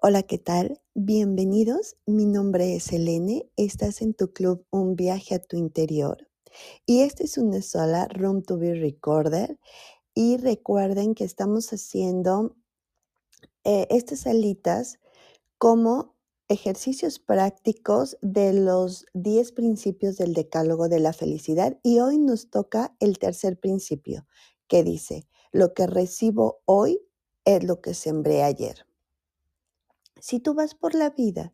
Hola, ¿qué tal? Bienvenidos. Mi nombre es Elene. Estás en tu club Un viaje a tu interior. Y esta es una sola Room to be Recorder. Y recuerden que estamos haciendo eh, estas salitas como ejercicios prácticos de los 10 principios del decálogo de la felicidad. Y hoy nos toca el tercer principio, que dice, lo que recibo hoy es lo que sembré ayer. Si tú vas por la vida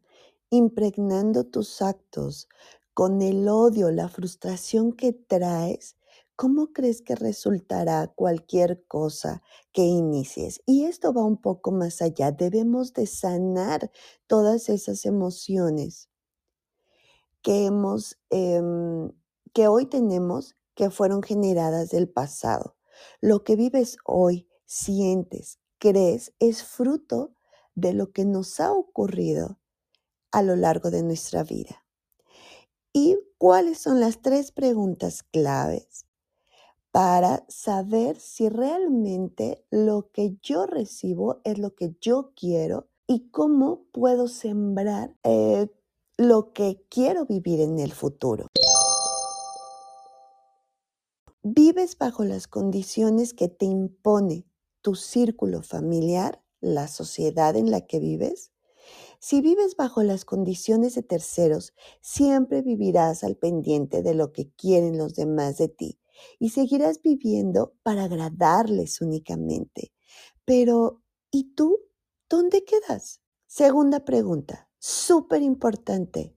impregnando tus actos con el odio, la frustración que traes, ¿cómo crees que resultará cualquier cosa que inicies? Y esto va un poco más allá. Debemos de sanar todas esas emociones que hemos, em, que hoy tenemos, que fueron generadas del pasado. Lo que vives hoy, sientes, crees, es fruto de lo que nos ha ocurrido a lo largo de nuestra vida. ¿Y cuáles son las tres preguntas claves para saber si realmente lo que yo recibo es lo que yo quiero y cómo puedo sembrar eh, lo que quiero vivir en el futuro? ¿Vives bajo las condiciones que te impone tu círculo familiar la sociedad en la que vives? Si vives bajo las condiciones de terceros, siempre vivirás al pendiente de lo que quieren los demás de ti y seguirás viviendo para agradarles únicamente. Pero, ¿y tú? ¿Dónde quedas? Segunda pregunta, súper importante.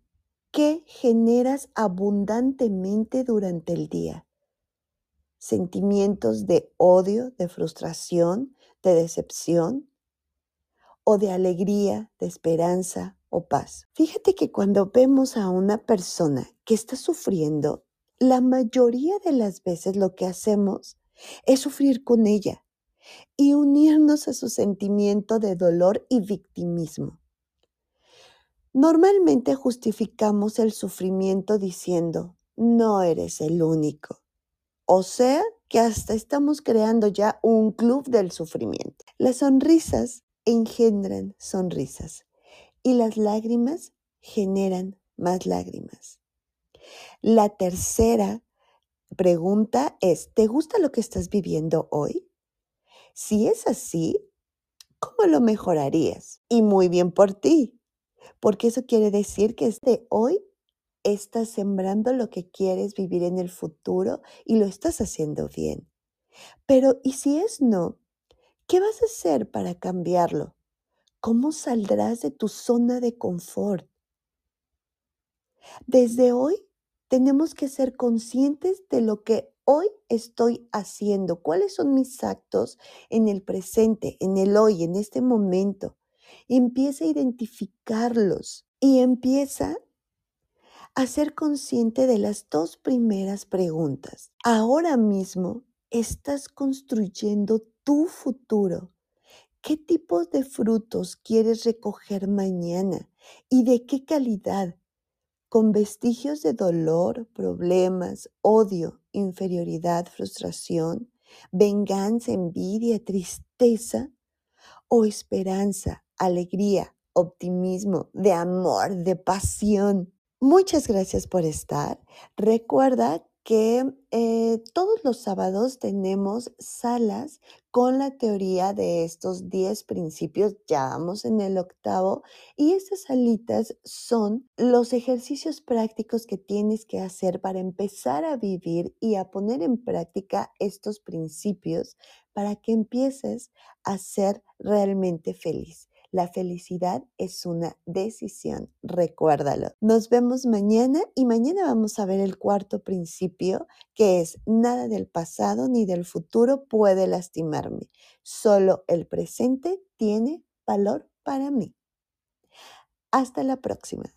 ¿Qué generas abundantemente durante el día? ¿Sentimientos de odio, de frustración, de decepción? O de alegría, de esperanza o paz. Fíjate que cuando vemos a una persona que está sufriendo, la mayoría de las veces lo que hacemos es sufrir con ella y unirnos a su sentimiento de dolor y victimismo. Normalmente justificamos el sufrimiento diciendo, no eres el único. O sea, que hasta estamos creando ya un club del sufrimiento. Las sonrisas engendran sonrisas y las lágrimas generan más lágrimas. La tercera pregunta es, ¿te gusta lo que estás viviendo hoy? Si es así, ¿cómo lo mejorarías? Y muy bien por ti, porque eso quiere decir que de hoy estás sembrando lo que quieres vivir en el futuro y lo estás haciendo bien. Pero, ¿y si es no? ¿Qué vas a hacer para cambiarlo? ¿Cómo saldrás de tu zona de confort? Desde hoy tenemos que ser conscientes de lo que hoy estoy haciendo, cuáles son mis actos en el presente, en el hoy, en este momento. Empieza a identificarlos y empieza a ser consciente de las dos primeras preguntas. Ahora mismo estás construyendo tu futuro. ¿Qué tipo de frutos quieres recoger mañana y de qué calidad? ¿Con vestigios de dolor, problemas, odio, inferioridad, frustración, venganza, envidia, tristeza? ¿O esperanza, alegría, optimismo, de amor, de pasión? Muchas gracias por estar. Recuerda que eh, todos los sábados tenemos salas con la teoría de estos 10 principios, ya vamos en el octavo, y estas salitas son los ejercicios prácticos que tienes que hacer para empezar a vivir y a poner en práctica estos principios para que empieces a ser realmente feliz. La felicidad es una decisión, recuérdalo. Nos vemos mañana y mañana vamos a ver el cuarto principio que es nada del pasado ni del futuro puede lastimarme. Solo el presente tiene valor para mí. Hasta la próxima.